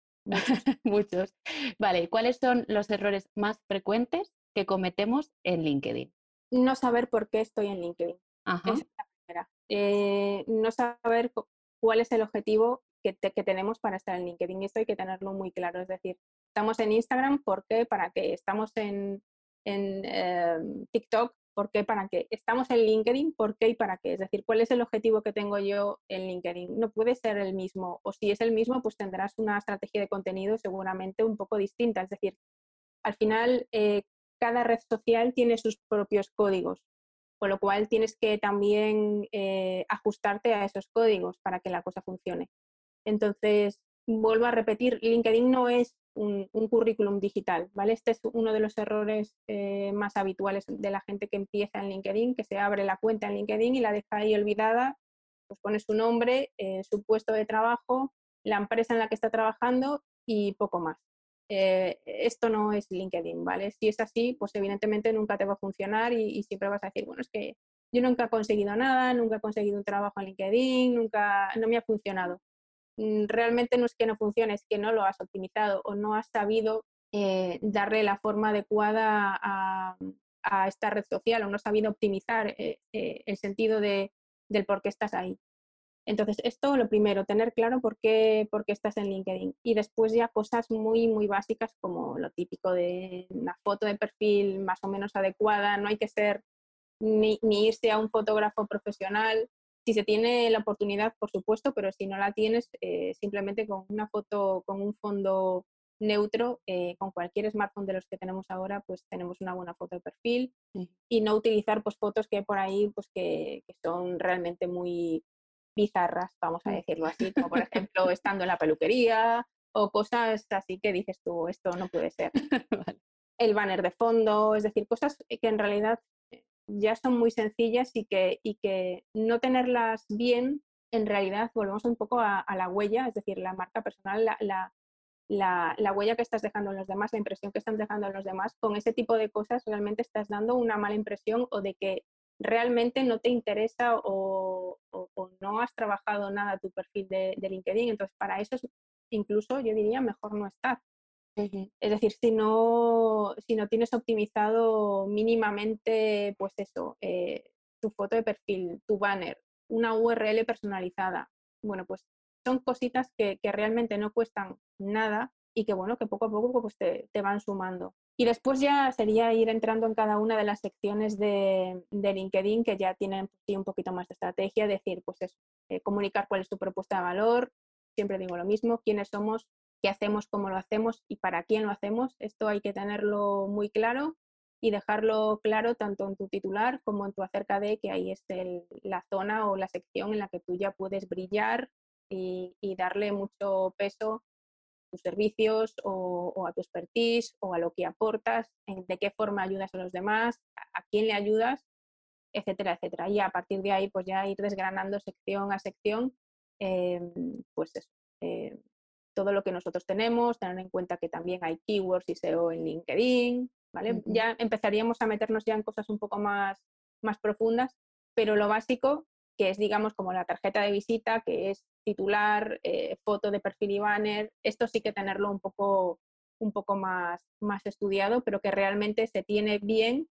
muchos. Vale, ¿cuáles son los errores más frecuentes que cometemos en LinkedIn? No saber por qué estoy en LinkedIn. Esa es la primera. Eh, no saber cuál es el objetivo que, tenemos para estar en LinkedIn. Esto hay que tenerlo muy claro. Es decir, estamos en Instagram, ¿por qué? ¿Para qué? Estamos en, en em, TikTok, ¿Por qué? ¿Para qué? Estamos en LinkedIn, ¿por qué y para qué? Es decir, ¿cuál es el objetivo que tengo yo en LinkedIn? No puede ser el mismo, o si es el mismo, pues tendrás una estrategia de contenido seguramente un poco distinta. Es decir, al final, eh, cada red social tiene sus propios códigos, con lo cual tienes que también eh, ajustarte a esos códigos para que la cosa funcione. Entonces, vuelvo a repetir, LinkedIn no es un, currículum digital, ¿vale? Este es uno de los errores eh, más habituales de la gente que empieza en LinkedIn, que se abre la cuenta en LinkedIn y la deja ahí olvidada, pues pone su nombre, eh, su puesto de trabajo, la empresa en la que está trabajando y poco más. Eh, esto no es LinkedIn, ¿vale? Si es así, pues evidentemente nunca te va a funcionar y, y, siempre vas a decir, bueno, es que yo nunca he conseguido nada, nunca he conseguido un trabajo en LinkedIn, nunca, no me ha funcionado. Mm, realmente no es que no funcione, es que no lo has optimizado o no has sabido eh, darle la forma adecuada a, esta red social o no has sabido optimizar eh, eh, el sentido de, del por qué estás ahí. Entonces, esto lo primero, tener claro por qué, por qué estás en LinkedIn. Y después ya cosas muy, muy básicas como lo típico de una foto de perfil más o menos adecuada. No hay que ser ni, ni irse a un fotógrafo profesional si se tiene la oportunidad, por supuesto, pero si no la tienes, eh, simplemente con una foto, con un fondo neutro, eh, con cualquier smartphone de los que tenemos ahora, pues tenemos una buena foto de perfil y no utilizar pues, fotos que hay por ahí pues, que, son realmente muy bizarras, vamos a decirlo así, como por ejemplo estando en la peluquería o cosas así que dices tú, esto no puede ser. El banner de fondo, es decir, cosas que en realidad ya son muy sencillas y que, y que no tenerlas bien, en realidad volvemos un poco a, la huella, es decir, la marca personal, la, la, la, huella que estás dejando en los demás, la impresión que están dejando en los demás, con ese tipo de cosas realmente estás dando una mala impresión o de que realmente no te interesa o, o, no has trabajado nada tu perfil de, de, LinkedIn. Entonces, para eso incluso yo diría mejor no estar. Es decir, si no, si no tienes optimizado mínimamente, pues eso, eh, tu foto de perfil, tu banner, una URL personalizada, bueno, pues son cositas que, realmente no cuestan nada y que bueno, que poco a poco pues te, van sumando. Y después ya sería ir entrando en cada una de las secciones de, LinkedIn que ya tienen un poquito más de estrategia, decir, pues eso, eh, comunicar cuál es tu propuesta de valor, siempre digo lo mismo, quiénes somos, qué hacemos, cómo lo hacemos y para quién lo hacemos. Esto hay que tenerlo muy claro y dejarlo claro tanto en tu titular como en tu acerca de que ahí esté la zona o la sección en la que tú ya puedes brillar y, darle mucho peso a tus servicios o, a tu expertise o a lo que aportas, de qué forma ayudas a los demás, a, quién le ayudas, etcétera, etcétera. Y a partir de ahí, pues ya ir desgranando sección a sección, eh, pues eso, eh, todo lo que nosotros tenemos, tener en cuenta que también hay keywords y SEO en LinkedIn, ¿vale? Ya empezaríamos a meternos ya en cosas un poco más, más profundas, pero lo básico, que es digamos como la tarjeta de visita, que es titular, eh, foto de perfil y banner, esto sí que tenerlo un poco, un poco más, más estudiado, pero que realmente se tiene bien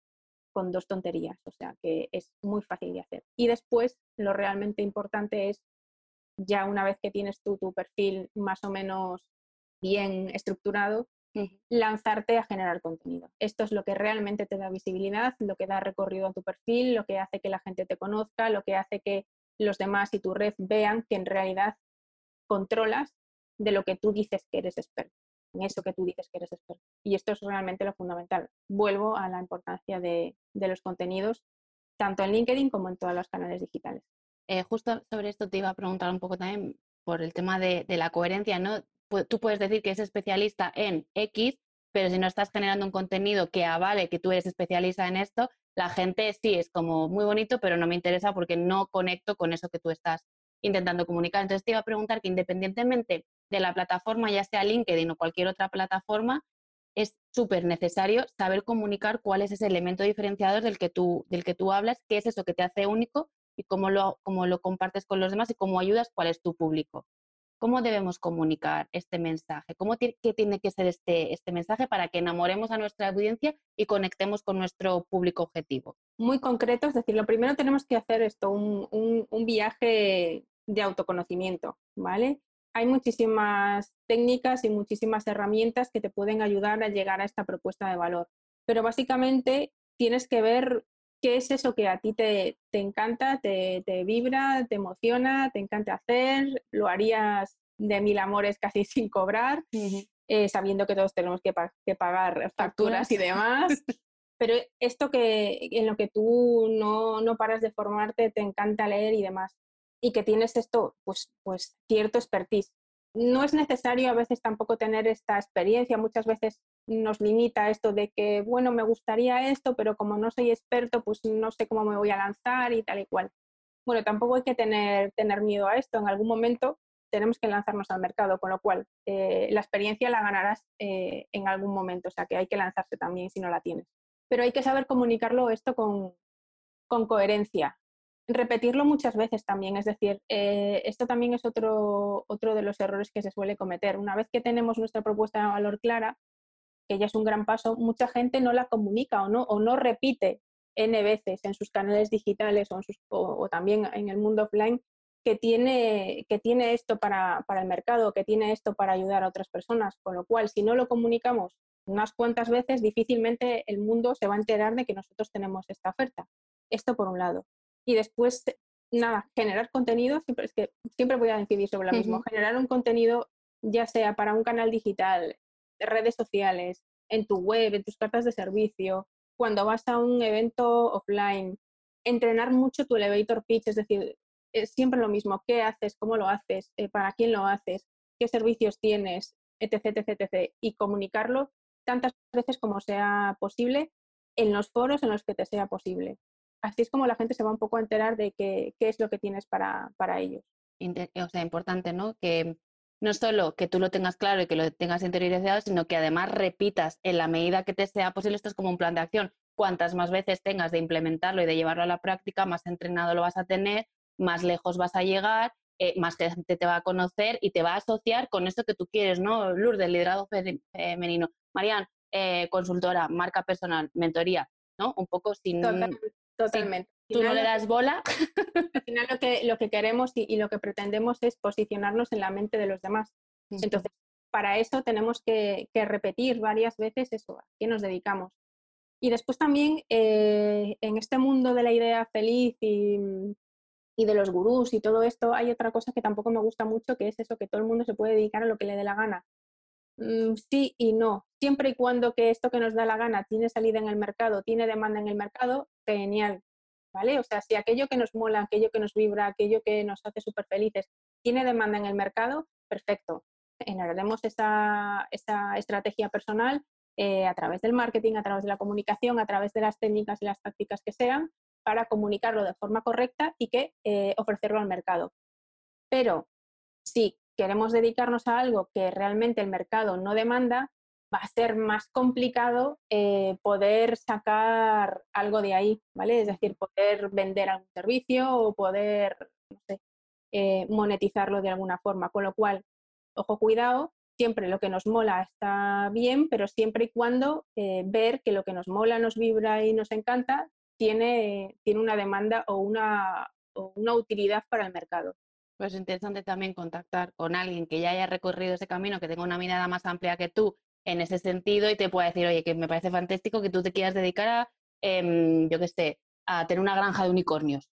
con dos tonterías, o sea que es muy fácil de hacer. Y después lo realmente importante es ya una vez que tienes tú tu perfil más o menos bien estructurado, lanzarte a generar contenido. Esto es lo que realmente te da visibilidad, lo que da recorrido a tu perfil, lo que hace que la gente te conozca, lo que hace que los demás y tu red vean que en realidad controlas de lo que tú dices que eres experto. en eso que tú dices que eres experto. Y esto es realmente lo fundamental. Vuelvo a la importancia de, los contenidos, tanto en LinkedIn como en todos los canales digitales. Eh, justo sobre esto te iba a preguntar un poco también por el tema de, la coherencia, ¿no? Tú puedes decir que eres especialista en X, pero si no estás generando un contenido que avale que tú eres especialista en esto, la gente sí es como muy bonito, pero no me interesa porque no conecto con eso que tú estás intentando comunicar. Entonces te iba a preguntar que independientemente de la plataforma, ya sea LinkedIn o cualquier otra plataforma, es súper necesario saber comunicar cuál es ese elemento diferenciador del que, tú, del que tú hablas, qué es eso que te hace único y cómo lo, cómo lo compartes con los demás y cómo ayudas, cuál es tu público. ¿Cómo debemos comunicar este mensaje? ¿Cómo qué tiene que ser este, este mensaje para que enamoremos a nuestra audiencia y conectemos con nuestro público objetivo? Muy concreto, es decir, lo primero tenemos que hacer esto, un, un viaje de autoconocimiento, ¿vale? Hay muchísimas técnicas y muchísimas herramientas que te pueden ayudar a llegar a esta propuesta de valor, pero básicamente tienes que ver qué es eso que a ti te, encanta, te, vibra, te emociona, te encanta hacer, lo harías de mil amores casi sin cobrar, eh, sabiendo que todos tenemos que, pagar facturas y demás. Pero esto que en lo que tú no, no, paras de formarte, te encanta leer y demás, y que tienes esto, pues, pues cierto expertise no es necesario a veces tampoco tener esta experiencia. Muchas veces nos limita esto de que, bueno, me gustaría esto, pero como no soy experto, pues no sé cómo me voy a lanzar y tal y cual. Bueno, tampoco hay que tener, tener miedo a esto. En algún momento tenemos que lanzarnos al mercado, con lo cual eh, la experiencia la ganarás eh, en algún momento, o sea que hay que lanzarse también si no la tienes. Pero hay que saber comunicarlo esto con, con coherencia, repetirlo muchas veces también, es decir, eh, esto también es otro, otro de los errores que se suele cometer. Una vez que tenemos nuestra propuesta de valor clara, que ya es un gran paso, mucha gente no la comunica o no, o no repite N veces en sus canales digitales o, o, también en el mundo offline que tiene, que tiene esto para, para el mercado, que tiene esto para ayudar a otras personas. Con lo cual, si no lo comunicamos unas cuantas veces, difícilmente el mundo se va a enterar de que nosotros tenemos esta oferta. Esto por un lado. Y después, nada, generar contenido, siempre, es que siempre voy a incidir sobre lo mismo, generar un contenido ya sea para un canal digital, redes sociales, en tu web, en tus cartas de servicio, cuando vas a un evento offline, entrenar mucho tu elevator pitch, es decir, es siempre lo mismo, qué haces, cómo lo haces, eh, para quién lo haces, qué servicios tienes, etc, etc, etc, y comunicarlo tantas veces como sea posible en los foros en los que te sea posible. Así es como la gente se va un poco a enterar de qué, es lo que tienes para, ellos. O sea, importante, ¿no? Que no solo que tú lo tengas claro y que lo tengas interiorizado, sino que además repitas en la medida que te sea posible. Esto es como un plan de acción. Cuantas más veces tengas de implementarlo y de llevarlo a la práctica, más entrenado lo vas a tener, más lejos vas a llegar, eh, más gente te va a conocer y te va a asociar con esto que tú quieres, ¿no? Lourdes, liderazgo femenino. Marian, eh, consultora, marca personal, mentoría, ¿no? Un poco sin, Totalmente. Tú no le das bola. Al final lo que, lo que queremos y, lo que pretendemos es posicionarnos en la mente de los demás. Entonces, para eso tenemos que, repetir varias veces eso, a qué nos dedicamos. Y después también eh, en este mundo de la idea feliz y, y, de los gurús y todo esto, hay otra cosa que tampoco me gusta mucho, que es eso, que todo el mundo se puede dedicar a lo que le dé la gana. Mm, sí y no. Siempre y cuando que esto que nos da la gana tiene salida en el mercado, tiene demanda en el mercado, genial. ¿Vale? O sea, si aquello que nos mola, aquello que nos vibra, aquello que nos hace súper felices, tiene demanda en el mercado, perfecto. Generaremos esa, esa estrategia personal eh, a través del marketing, a través de la comunicación, a través de las técnicas y las tácticas que sean, para comunicarlo de forma correcta y que eh, ofrecerlo al mercado. Pero si queremos dedicarnos a algo que realmente el mercado no demanda, va a ser más complicado eh, poder sacar algo de ahí, ¿vale? Es decir, poder vender algún servicio o poder, eh, monetizarlo de alguna forma. Con lo cual, ojo, cuidado, siempre lo que nos mola está bien, pero siempre y cuando eh, ver que lo que nos mola, nos vibra y nos encanta tiene, tiene una demanda o una, o una utilidad para el mercado. Pues es interesante también contactar con alguien que ya haya recorrido ese camino, que tenga una mirada más amplia que tú en ese sentido y te pueda decir, oye, que me parece fantástico que tú te quieras dedicar a, em, yo qué sé, a tener una granja de unicornios.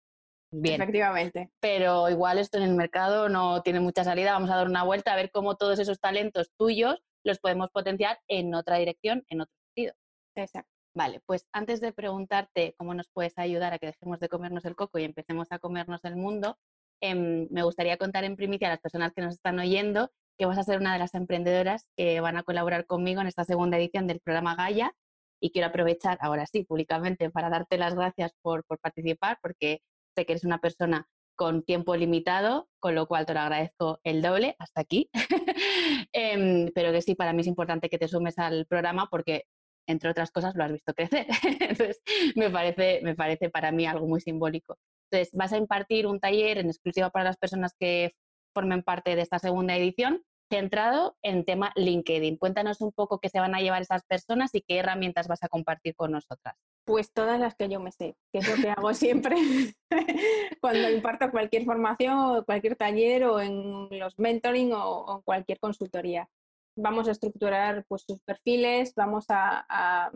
Bien. Efectivamente. Pero igual esto en el mercado no tiene mucha salida. Vamos a dar una vuelta a ver cómo todos esos talentos tuyos los podemos potenciar en otra dirección, en otro sentido. Exacto. Vale, pues antes de preguntarte cómo nos puedes ayudar a que dejemos de comernos el coco y empecemos a comernos el mundo, em, me gustaría contar en primicia a las personas que nos están oyendo que vas a ser una de las emprendedoras que van a colaborar conmigo en esta segunda edición del programa Gaia. Y quiero aprovechar ahora sí, públicamente, para darte las gracias por, por participar, porque sé que eres una persona con tiempo limitado, con lo cual te lo agradezco el doble hasta aquí. Em, pero que sí, para mí es importante que te sumes al programa porque entre otras cosas, lo has visto crecer. Entonces, me parece, me parece para mí algo muy simbólico. Entonces, vas a impartir un taller en exclusiva para las personas que formen parte de esta segunda edición, centrado en tema LinkedIn. Cuéntanos un poco qué se van a llevar esas personas y qué herramientas vas a compartir con nosotras. Pues todas las que yo me sé, que es lo que hago siempre cuando imparto cualquier formación, cualquier taller o en los mentoring o, cualquier consultoría vamos a estructurar pues, sus perfiles, vamos a,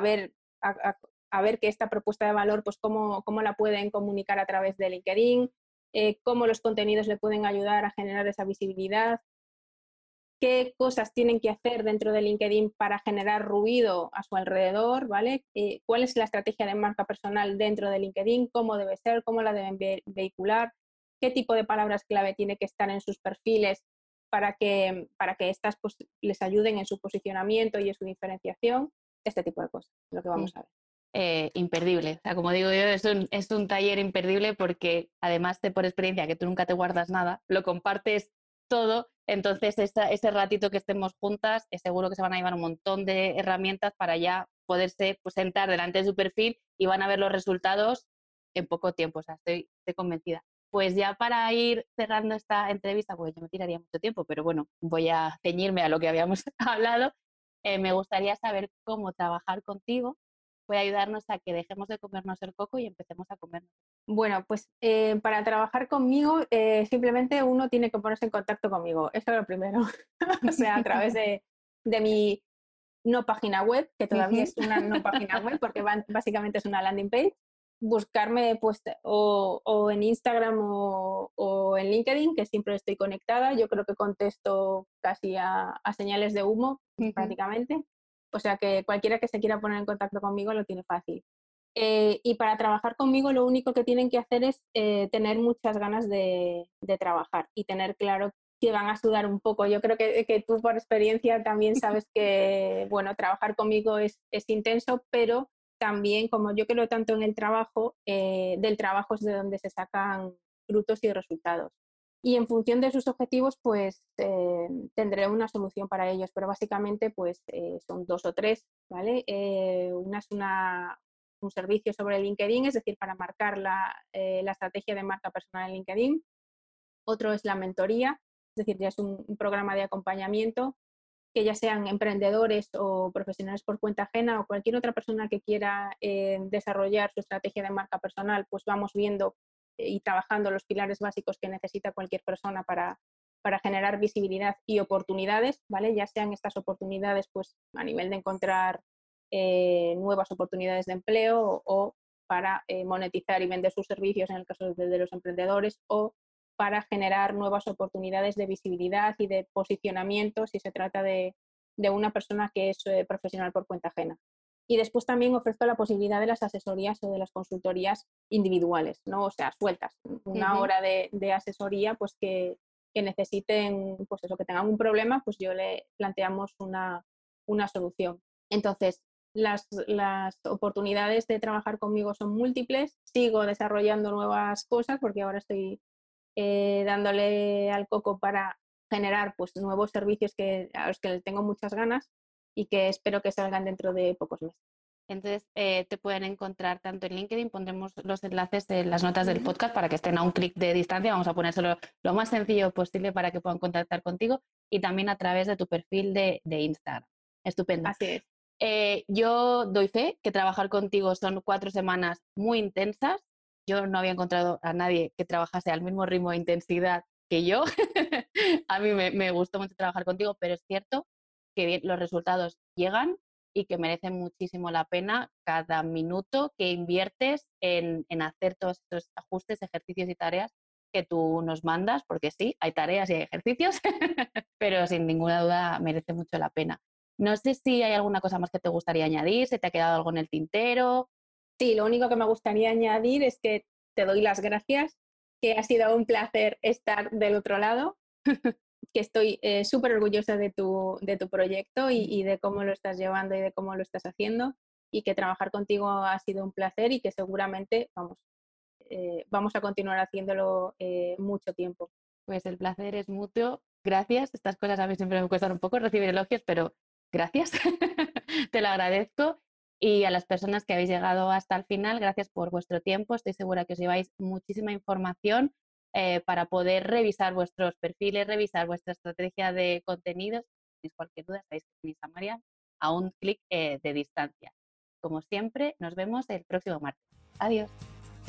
ver, a, ver que esta propuesta de valor, pues cómo, cómo la pueden comunicar a través de LinkedIn, eh, cómo los contenidos le pueden ayudar a generar esa visibilidad, qué cosas tienen que hacer dentro de LinkedIn para generar ruido a su alrededor, ¿vale? Eh, ¿Cuál es la estrategia de marca personal dentro de LinkedIn? ¿Cómo debe ser? ¿Cómo la deben vehicular? ¿Qué tipo de palabras clave tiene que estar en sus perfiles para que, para que estas pues, les ayuden en su posicionamiento y en su diferenciación, este tipo de cosas, lo que vamos a ver. Eh, imperdible. Como digo yo, es un, es un taller imperdible porque además de por experiencia que tú nunca te guardas nada, lo compartes todo, entonces ese ratito que estemos juntas, es seguro que se van a llevar un montón de herramientas para ya poderse pues, sentar delante de su perfil y van a ver los resultados en poco tiempo. O sea, estoy, estoy convencida. Pues ya para ir cerrando esta entrevista, porque yo me tiraría mucho tiempo, pero bueno, voy a ceñirme a lo que habíamos hablado. Eh, me gustaría saber cómo trabajar contigo puede ayudarnos a que dejemos de comernos el coco y empecemos a comernos. Bueno, pues eh, para trabajar conmigo eh, simplemente uno tiene que ponerse en contacto conmigo. Eso es lo primero. o sea, a través de, de, mi no página web, que todavía es una no página web porque básicamente es una landing page buscarme pues, o, en Instagram o, en LinkedIn, que siempre estoy conectada. Yo creo que contesto casi a, señales de humo prácticamente. O sea que cualquiera que se quiera poner en contacto conmigo lo tiene fácil. Eh, y para trabajar conmigo lo único que tienen que hacer es eh, tener muchas ganas de, trabajar y tener claro que van a sudar un poco. Yo creo que, que tú por experiencia también sabes que, bueno, trabajar conmigo es, intenso, pero también, como yo creo tanto en el trabajo, eh, del trabajo es de donde se sacan frutos y resultados. Y en función de sus objetivos, pues eh, tendré una solución para ellos, pero básicamente pues eh, son dos o tres, ¿vale? una es una, un servicio sobre LinkedIn, es decir, para marcar la, la, estrategia de marca personal en LinkedIn. Otro es la mentoría, es decir, ya es un programa de acompañamiento que ya sean emprendedores o profesionales por cuenta ajena o cualquier otra persona que quiera eh, desarrollar su estrategia de marca personal, pues vamos viendo y trabajando los pilares básicos que necesita cualquier persona para, para generar visibilidad y oportunidades, ¿vale? Ya sean estas oportunidades pues a nivel de encontrar eh, nuevas oportunidades de empleo o, para eh, monetizar y vender sus servicios en el caso de los emprendedores o para generar nuevas oportunidades de visibilidad y de posicionamiento si se trata de, una persona que es eh, profesional por cuenta ajena. Y después también ofrezco la posibilidad de las asesorías o de las consultorías individuales, ¿no? o sea, sueltas. Una hora de, asesoría pues que, necesiten, pues eso, que tengan un problema, pues yo le planteamos una, solución. Entonces, las, las, oportunidades de trabajar conmigo son múltiples. Sigo desarrollando nuevas cosas porque ahora estoy eh, dándole al coco para generar pues, nuevos servicios que, a los que les tengo muchas ganas y que espero que salgan dentro de pocos meses. Entonces, eh, te pueden encontrar tanto en LinkedIn, pondremos los enlaces en las notas del podcast para que estén a un clic de distancia. Vamos a ponérselo lo más sencillo posible para que puedan contactar contigo y también a través de tu perfil de, Instagram. Estupendo. Así es. Eh, yo doy fe que trabajar contigo son cuatro semanas muy intensas yo no había encontrado a nadie que trabajase al mismo ritmo de intensidad que yo. a mí me, gustó mucho trabajar contigo, pero es cierto que los resultados llegan y que merecen muchísimo la pena cada minuto que inviertes en, hacer todos estos ajustes, ejercicios y tareas que tú nos mandas, porque sí, hay tareas y ejercicios, pero sin ninguna duda merece mucho la pena. No sé si hay alguna cosa más que te gustaría añadir, se te ha quedado algo en el tintero. Sí, lo único que me gustaría añadir es que te doy las gracias, que ha sido un placer estar del otro lado, que estoy eh, súper orgullosa de tu, de tu proyecto y, de cómo lo estás llevando y de cómo lo estás haciendo y que trabajar contigo ha sido un placer y que seguramente, vamos, eh, vamos a continuar haciéndolo eh, mucho tiempo. Pues el placer es mutuo. Gracias. Estas cosas a mí siempre me cuestan un poco recibir elogios, pero gracias. Te lo agradezco. Y a las personas que habéis llegado hasta el final, gracias por vuestro tiempo. Estoy segura que os lleváis muchísima información eh, para poder revisar vuestros perfiles, revisar vuestra estrategia de contenidos. Si tenéis cualquier duda, estáis con María a un clic de distancia. Como siempre, nos vemos el próximo martes. Adiós.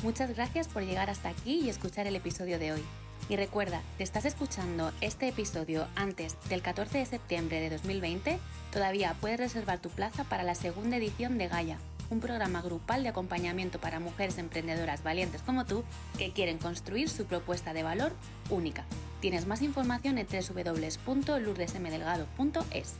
Muchas gracias por llegar hasta aquí y escuchar el episodio de hoy. Y recuerda, si estás escuchando este episodio antes del 14 de septiembre de 2020, todavía puedes reservar tu plaza para la segunda edición de Gaia, un programa grupal de acompañamiento para mujeres emprendedoras valientes como tú que quieren construir su propuesta de valor única. Tienes más información en www.lourdesmdelgado.es.